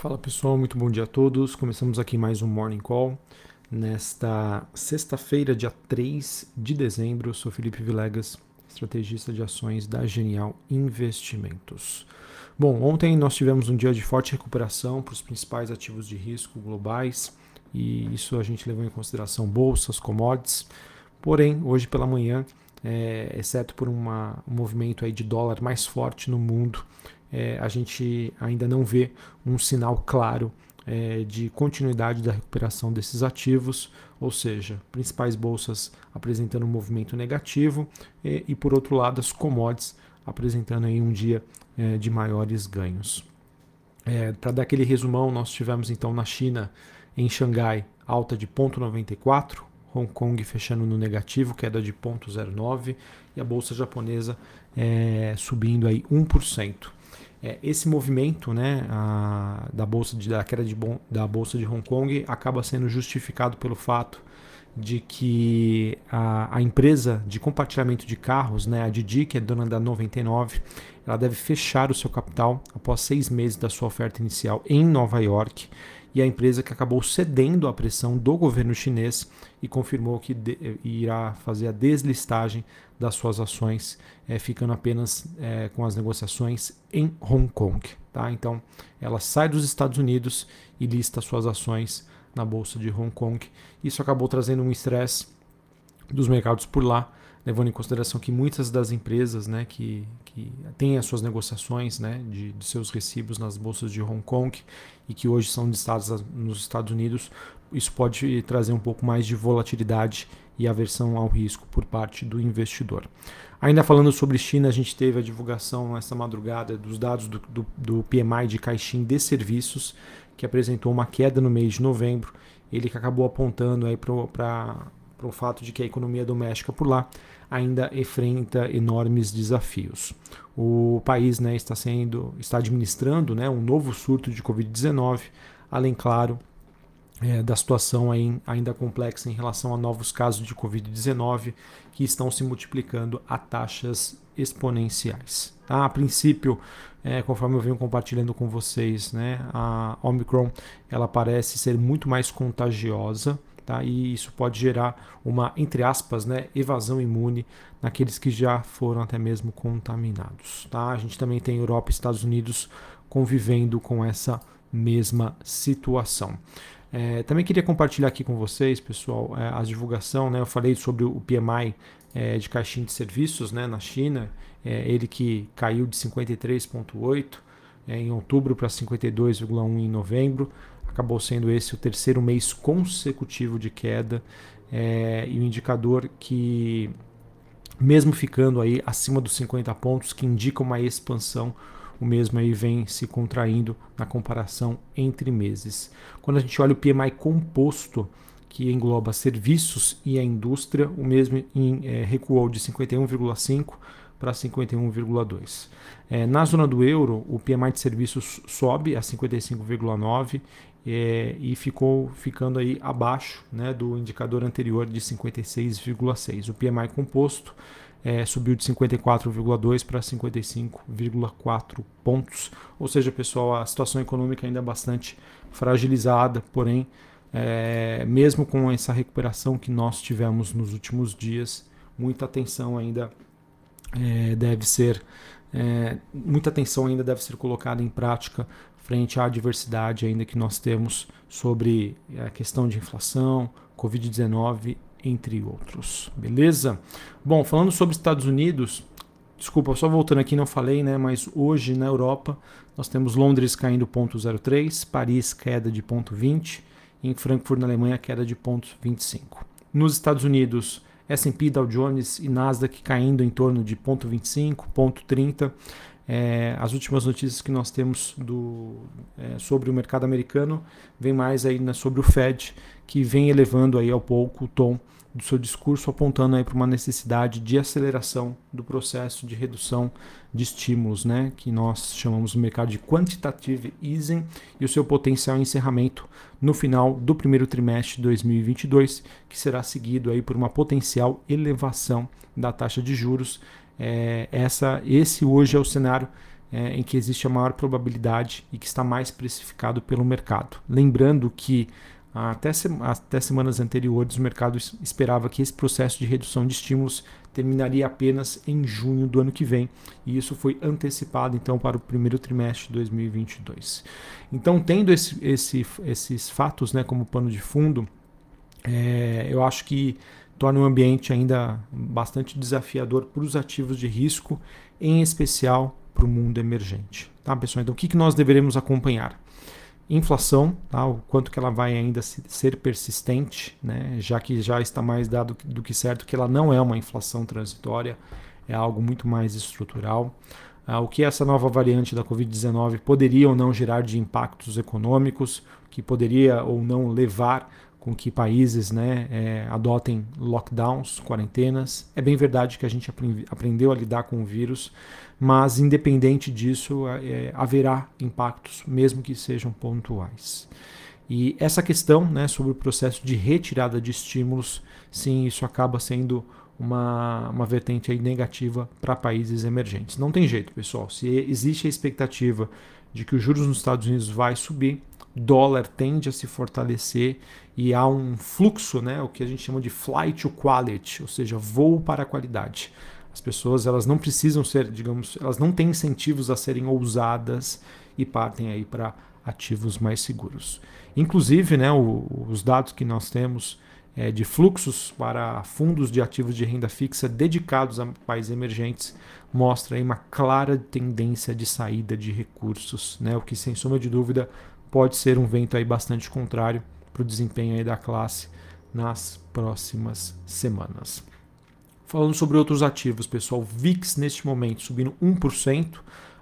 Fala pessoal, muito bom dia a todos. Começamos aqui mais um Morning Call. Nesta sexta-feira, dia 3 de dezembro, eu sou Felipe Vilegas, estrategista de ações da Genial Investimentos. Bom, ontem nós tivemos um dia de forte recuperação para os principais ativos de risco globais e isso a gente levou em consideração bolsas, commodities. Porém, hoje pela manhã, é, exceto por uma, um movimento aí de dólar mais forte no mundo, é, a gente ainda não vê um sinal claro é, de continuidade da recuperação desses ativos, ou seja, principais bolsas apresentando um movimento negativo e, e por outro lado, as commodities apresentando aí um dia é, de maiores ganhos. É, Para dar aquele resumão, nós tivemos então na China, em Xangai, alta de 0,94, Hong Kong fechando no negativo, queda de 0,09 e a bolsa japonesa é, subindo aí 1%. É, esse movimento né, a, da bolsa de, da queda de, da bolsa de Hong Kong acaba sendo justificado pelo fato de que a, a, empresa de compartilhamento de carros, né, a Didi, que é dona da 99, ela deve fechar o seu capital após seis meses da sua oferta inicial em Nova York e a empresa que acabou cedendo à pressão do governo chinês e confirmou que de, irá fazer a deslistagem das suas ações, é, ficando apenas é, com as negociações em Hong Kong. Tá? Então, ela sai dos Estados Unidos e lista suas ações na bolsa de Hong Kong. Isso acabou trazendo um estresse dos mercados por lá, levando em consideração que muitas das empresas né, que, que têm as suas negociações né, de, de, seus recibos nas bolsas de Hong Kong e que hoje são listadas nos Estados Unidos, isso pode trazer um pouco mais de volatilidade e aversão ao risco por parte do investidor. Ainda falando sobre China, a gente teve a divulgação nessa madrugada dos dados do, do, do PMI de Caixin de serviços, que apresentou uma queda no mês de novembro, ele que acabou apontando para para o fato de que a economia doméstica por lá ainda enfrenta enormes desafios. O país né, está sendo, está administrando né, um novo surto de Covid-19, além, claro, é, da situação ainda complexa em relação a novos casos de Covid-19 que estão se multiplicando a taxas exponenciais. Tá? A princípio, é, conforme eu venho compartilhando com vocês, né, a Omicron ela parece ser muito mais contagiosa Tá? E isso pode gerar uma, entre aspas, né, evasão imune naqueles que já foram até mesmo contaminados. Tá? A gente também tem Europa e Estados Unidos convivendo com essa mesma situação. É, também queria compartilhar aqui com vocês, pessoal, é, a divulgação. Né? Eu falei sobre o PMI é, de caixinha de serviços né, na China, é, ele que caiu de 53,8 é, em outubro para 52,1 em novembro acabou sendo esse o terceiro mês consecutivo de queda é, e o um indicador que, mesmo ficando aí acima dos 50 pontos, que indica uma expansão, o mesmo aí vem se contraindo na comparação entre meses. Quando a gente olha o PMI composto, que engloba serviços e a indústria, o mesmo em, é, recuou de 51,5 para 51,2. É, na zona do euro, o PMI de serviços sobe a 55,9 é, e ficou ficando aí abaixo né, do indicador anterior de 56,6. O PMI composto é, subiu de 54,2 para 55,4 pontos. Ou seja, pessoal, a situação econômica ainda é bastante fragilizada, porém, é, mesmo com essa recuperação que nós tivemos nos últimos dias, muita atenção ainda é, deve ser é, muita atenção ainda deve ser colocada em prática frente à adversidade ainda que nós temos sobre a questão de inflação, Covid-19, entre outros. Beleza? Bom, falando sobre Estados Unidos, desculpa, só voltando aqui, não falei, né? Mas hoje na Europa nós temos Londres caindo 0,03, Paris queda de 0,20 e em Frankfurt, na Alemanha, queda de 0,25. Nos Estados Unidos, S&P, Dow Jones e Nasdaq caindo em torno de 0,25, 0,30 é, as últimas notícias que nós temos do, é, sobre o mercado americano vem mais aí né, sobre o Fed, que vem elevando aí ao pouco o tom do seu discurso, apontando aí para uma necessidade de aceleração do processo de redução de estímulos, né, que nós chamamos no mercado de quantitative easing e o seu potencial encerramento no final do primeiro trimestre de 2022, que será seguido aí por uma potencial elevação da taxa de juros é, essa, esse hoje é o cenário é, em que existe a maior probabilidade e que está mais precificado pelo mercado. Lembrando que até, até semanas anteriores o mercado esperava que esse processo de redução de estímulos terminaria apenas em junho do ano que vem, e isso foi antecipado então para o primeiro trimestre de 2022. Então, tendo esse, esse, esses fatos né, como pano de fundo, é, eu acho que torna o ambiente ainda bastante desafiador para os ativos de risco, em especial para o mundo emergente. Tá, pessoal? Então, o que, que nós deveremos acompanhar? Inflação, tá? o quanto que ela vai ainda ser persistente, né? já que já está mais dado do que certo que ela não é uma inflação transitória, é algo muito mais estrutural. Ah, o que essa nova variante da Covid-19 poderia ou não gerar de impactos econômicos, que poderia ou não levar com que países né, é, adotem lockdowns, quarentenas. É bem verdade que a gente aprendeu a lidar com o vírus, mas independente disso, é, haverá impactos, mesmo que sejam pontuais. E essa questão né, sobre o processo de retirada de estímulos, sim, isso acaba sendo uma, uma vertente negativa para países emergentes. Não tem jeito, pessoal. Se existe a expectativa de que os juros nos Estados Unidos vai subir, dólar tende a se fortalecer e há um fluxo, né, o que a gente chama de flight to quality, ou seja, voo para a qualidade. As pessoas elas não precisam ser, digamos, elas não têm incentivos a serem ousadas e partem aí para ativos mais seguros. Inclusive, né, o, os dados que nós temos é, de fluxos para fundos de ativos de renda fixa dedicados a países emergentes mostra aí uma clara tendência de saída de recursos, né, o que sem sombra de dúvida pode ser um vento aí bastante contrário para o desempenho aí da classe nas próximas semanas. Falando sobre outros ativos, pessoal, VIX neste momento subindo 1%,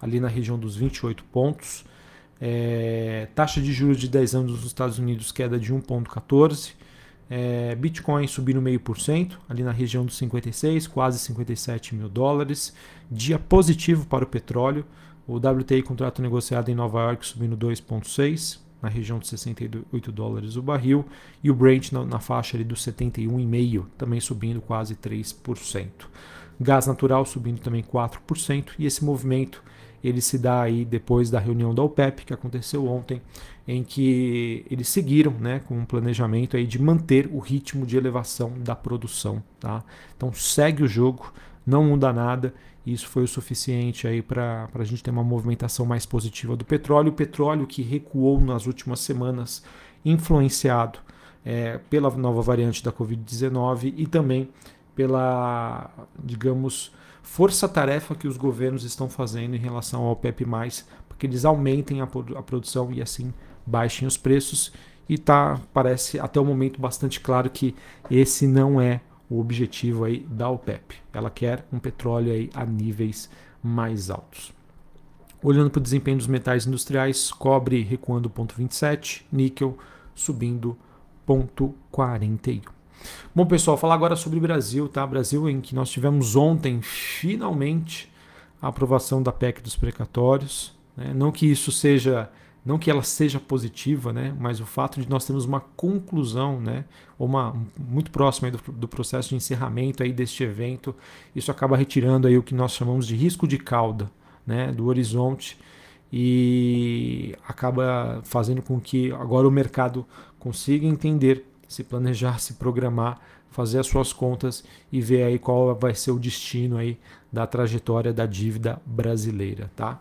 ali na região dos 28 pontos. É, taxa de juros de 10 anos nos Estados Unidos queda de 1,14%. É, Bitcoin subindo meio por cento, ali na região dos 56, quase 57 mil dólares. Dia positivo para o petróleo, o WTI contrato negociado em Nova York subindo 2,6 na região de 68 dólares o barril e o Brent na, na faixa ali dos 71,5 também subindo quase 3%. Gás natural subindo também 4% e esse movimento ele se dá aí depois da reunião da OPEP que aconteceu ontem, em que eles seguiram, né, com um planejamento aí de manter o ritmo de elevação da produção, tá? Então segue o jogo, não muda nada isso foi o suficiente aí para a gente ter uma movimentação mais positiva do petróleo. O petróleo que recuou nas últimas semanas, influenciado é, pela nova variante da Covid-19 e também pela, digamos, força-tarefa que os governos estão fazendo em relação ao OPEP+, para que eles aumentem a, a produção e assim baixem os preços. E tá, parece até o momento bastante claro que esse não é o objetivo aí da OPEP. Ela quer um petróleo aí a níveis mais altos. Olhando para o desempenho dos metais industriais, cobre recuando 0,27, níquel subindo 0,41. Bom, pessoal, falar agora sobre o Brasil, tá? Brasil em que nós tivemos ontem finalmente a aprovação da PEC dos precatórios. Né? Não que isso seja não que ela seja positiva, né, mas o fato de nós termos uma conclusão, né, uma muito próxima do, do, processo de encerramento aí deste evento, isso acaba retirando aí o que nós chamamos de risco de cauda, né, do horizonte e acaba fazendo com que agora o mercado consiga entender, se planejar, se programar, fazer as suas contas e ver aí qual vai ser o destino aí da trajetória da dívida brasileira, tá?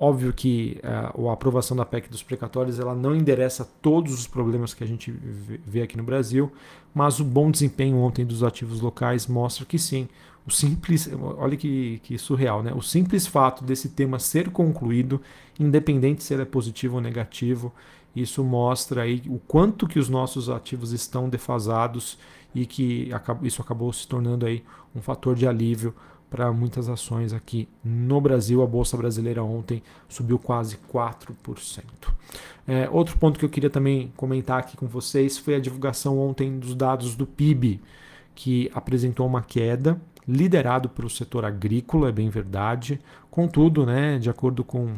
Óbvio que uh, a aprovação da PEC dos precatórios ela não endereça todos os problemas que a gente vê aqui no Brasil, mas o bom desempenho ontem dos ativos locais mostra que sim, o simples, olha que, que surreal, né? O simples fato desse tema ser concluído, independente se ele é positivo ou negativo, isso mostra aí o quanto que os nossos ativos estão defasados e que isso acabou se tornando aí um fator de alívio para muitas ações aqui no Brasil. A Bolsa Brasileira ontem subiu quase 4%. É, outro ponto que eu queria também comentar aqui com vocês foi a divulgação ontem dos dados do PIB, que apresentou uma queda, liderado pelo setor agrícola, é bem verdade. Contudo, né, de acordo com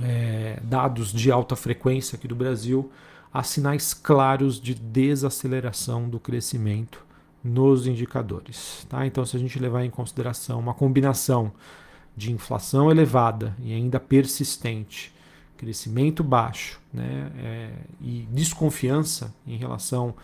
é, dados de alta frequência aqui do Brasil, há sinais claros de desaceleração do crescimento nos indicadores. Tá? Então, se a gente levar em consideração uma combinação de inflação elevada e ainda persistente, crescimento baixo né, é, e desconfiança em relação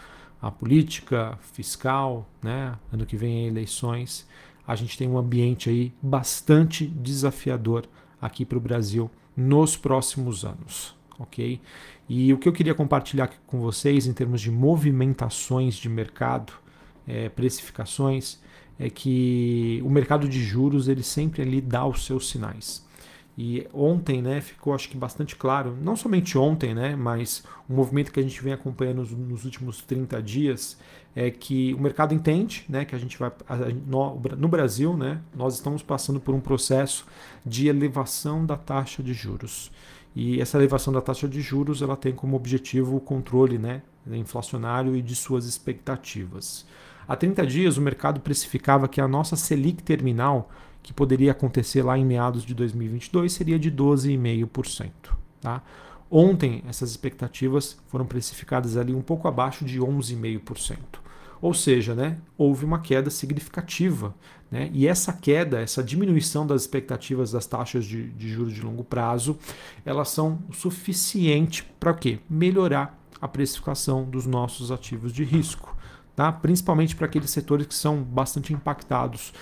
à política fiscal, né, ano que vem eleições, a gente tem um ambiente aí bastante desafiador aqui para o Brasil nos próximos anos, ok? E o que eu queria compartilhar com vocês em termos de movimentações de mercado, é, precificações, é que o mercado de juros ele sempre ali dá os seus sinais. E ontem, né, ficou acho que bastante claro, não somente ontem, né, mas o movimento que a gente vem acompanhando nos, nos últimos 30 dias é que o mercado entende, né, que a gente vai a, no, no Brasil, né, nós estamos passando por um processo de elevação da taxa de juros. E essa elevação da taxa de juros, ela tem como objetivo o controle, né, inflacionário e de suas expectativas. Há 30 dias, o mercado precificava que a nossa Selic terminal, que poderia acontecer lá em meados de 2022, seria de 12,5%. Tá? Ontem, essas expectativas foram precificadas ali um pouco abaixo de 11,5%. Ou seja, né, houve uma queda significativa. Né? E essa queda, essa diminuição das expectativas das taxas de, de juros de longo prazo, elas são suficientes para quê? Melhorar a precificação dos nossos ativos de risco tá? principalmente para aqueles setores que são bastante impactados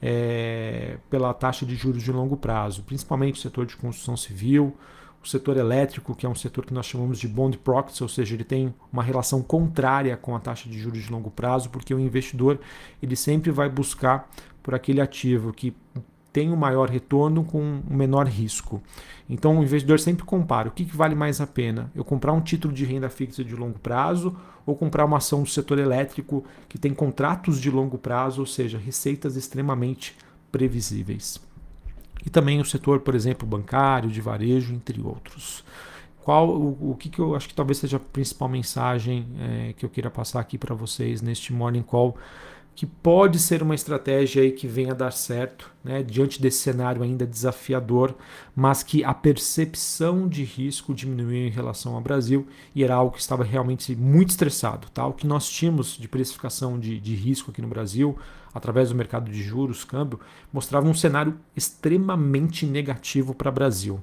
é, pela taxa de juros de longo prazo, principalmente o setor de construção civil, o setor elétrico, que é um setor que nós chamamos de bond proxy, ou seja, ele tem uma relação contrária com a taxa de juros de longo prazo, porque o investidor ele sempre vai buscar por aquele ativo que tem um maior retorno com um menor risco. Então o investidor sempre compara o que, que vale mais a pena: eu comprar um título de renda fixa de longo prazo ou comprar uma ação do setor elétrico que tem contratos de longo prazo, ou seja, receitas extremamente previsíveis. E também o setor, por exemplo, bancário, de varejo, entre outros. Qual o, o que, que eu acho que talvez seja a principal mensagem é, que eu queira passar aqui para vocês neste morning call? Que pode ser uma estratégia aí que venha a dar certo, né, diante desse cenário ainda desafiador, mas que a percepção de risco diminuiu em relação ao Brasil e era algo que estava realmente muito estressado. Tá? O que nós tínhamos de precificação de, de risco aqui no Brasil, através do mercado de juros, câmbio, mostrava um cenário extremamente negativo para o Brasil.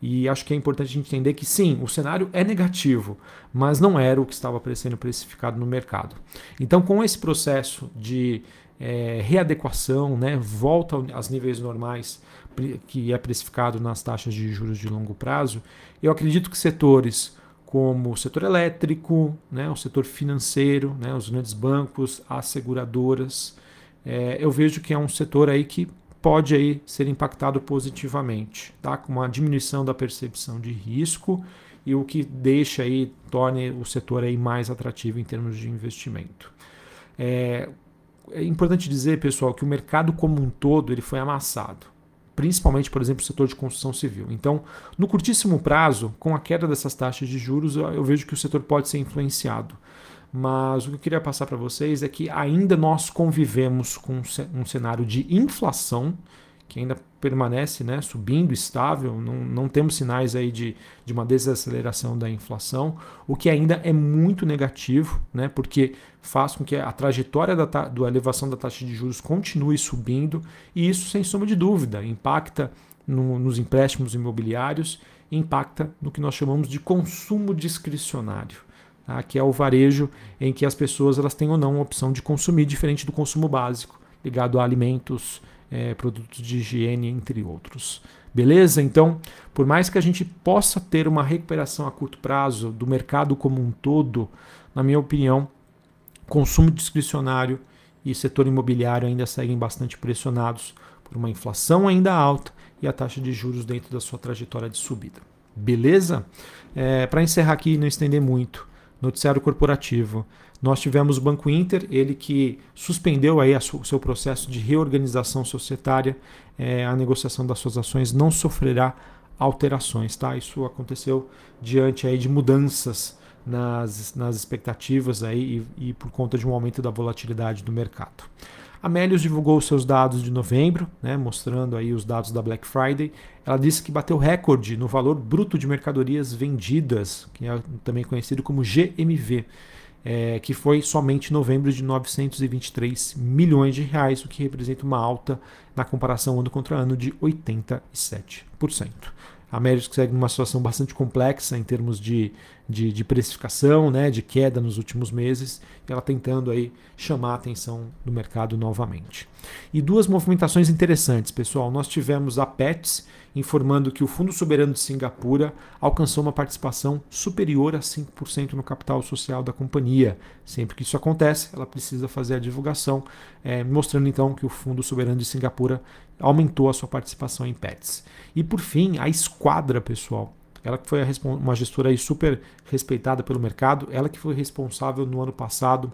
E acho que é importante a gente entender que sim, o cenário é negativo, mas não era o que estava sendo precificado no mercado. Então, com esse processo de é, readequação, né, volta aos níveis normais que é precificado nas taxas de juros de longo prazo, eu acredito que setores como o setor elétrico, né, o setor financeiro, né, os grandes bancos, as seguradoras, é, eu vejo que é um setor aí que pode aí ser impactado positivamente, tá? com uma diminuição da percepção de risco e o que deixa aí, torne o setor aí mais atrativo em termos de investimento. É, é importante dizer, pessoal, que o mercado como um todo ele foi amassado, principalmente, por exemplo, o setor de construção civil. Então, no curtíssimo prazo, com a queda dessas taxas de juros, eu vejo que o setor pode ser influenciado. Mas o que eu queria passar para vocês é que ainda nós convivemos com um cenário de inflação que ainda permanece né, subindo, estável, não, não temos sinais aí de, de uma desaceleração da inflação, o que ainda é muito negativo, né, porque faz com que a trajetória da, da elevação da taxa de juros continue subindo, e isso, sem sombra de dúvida, impacta no, nos empréstimos imobiliários, impacta no que nós chamamos de consumo discricionário tá? que é o varejo em que as pessoas elas têm ou não a opção de consumir diferente do consumo básico, ligado a alimentos, é, produtos de higiene, entre outros. Beleza? Então, por mais que a gente possa ter uma recuperação a curto prazo do mercado como um todo, na minha opinião, consumo discricionário e setor imobiliário ainda seguem bastante pressionados por uma inflação ainda alta e a taxa de juros dentro da sua trajetória de subida. Beleza? É, Para encerrar aqui e não estender muito, noticiário corporativo. Nós tivemos o Banco Inter, ele que suspendeu aí o seu processo de reorganização societária, é, a negociação das suas ações não sofrerá alterações, tá? Isso aconteceu diante aí de mudanças nas, nas expectativas aí e, e por conta de um aumento da volatilidade do mercado. A Melius divulgou seus dados de novembro, né, mostrando aí os dados da Black Friday. Ela disse que bateu recorde no valor bruto de mercadorias vendidas, que é também conhecido como GMV. é, que foi somente em novembro de 923 milhões de reais, o que representa uma alta na comparação ano contra ano de 87%. A América segue numa situação bastante complexa em termos de, de, de, precificação, né, de queda nos últimos meses, e ela tentando aí chamar a atenção do mercado novamente. E duas movimentações interessantes, pessoal. Nós tivemos a PETS informando que o Fundo Soberano de Singapura alcançou uma participação superior a 5% no capital social da companhia. Sempre que isso acontece, ela precisa fazer a divulgação, é, mostrando então que o Fundo Soberano de Singapura aumentou a sua participação em PETs. E por fim, a Esquadra, pessoal. Ela que foi uma gestora aí super respeitada pelo mercado, ela que foi responsável no ano passado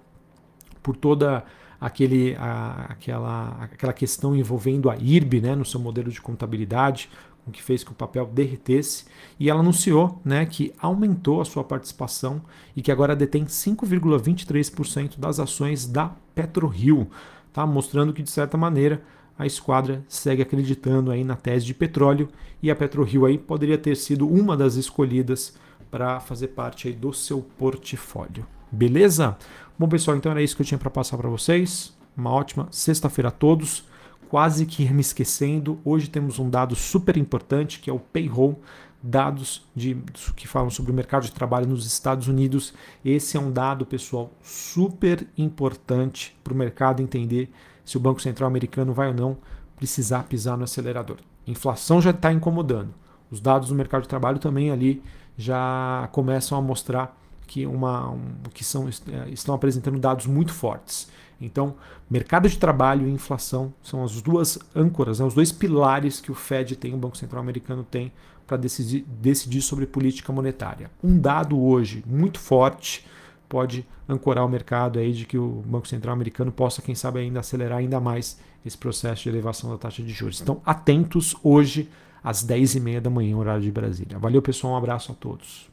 por toda aquele, a, aquela, aquela questão envolvendo a IRB né, no seu modelo de contabilidade, o que fez que o papel derretesse, e ela anunciou né, que aumentou a sua participação e que agora detém 5,23% das ações da PetroRio, tá? mostrando que, de certa maneira, a esquadra segue acreditando aí na tese de petróleo e a PetroRio aí poderia ter sido uma das escolhidas para fazer parte aí do seu portfólio. Beleza? Bom, pessoal, então era isso que eu tinha para passar para vocês. Uma ótima sexta-feira a todos quase que me esquecendo, hoje temos um dado super importante que é o payroll, dados de, que falam sobre o mercado de trabalho nos Estados Unidos. Esse é um dado, pessoal, super importante para o mercado entender se o Banco Central americano vai ou não precisar pisar no acelerador. Inflação já está incomodando. Os dados do mercado de trabalho também ali já começam a mostrar que, uma, um, que são, é, estão apresentando dados muito fortes. Então, mercado de trabalho e inflação são as duas âncoras, né, os dois pilares que o Fed tem, o Banco Central Americano tem, para decidir, decidir sobre política monetária. Um dado hoje muito forte pode ancorar o mercado aí de que o Banco Central Americano possa, quem sabe, ainda acelerar ainda mais esse processo de elevação da taxa de juros. Então, atentos hoje às 10h30 da manhã, horário de Brasília. Valeu, pessoal. Um abraço a todos.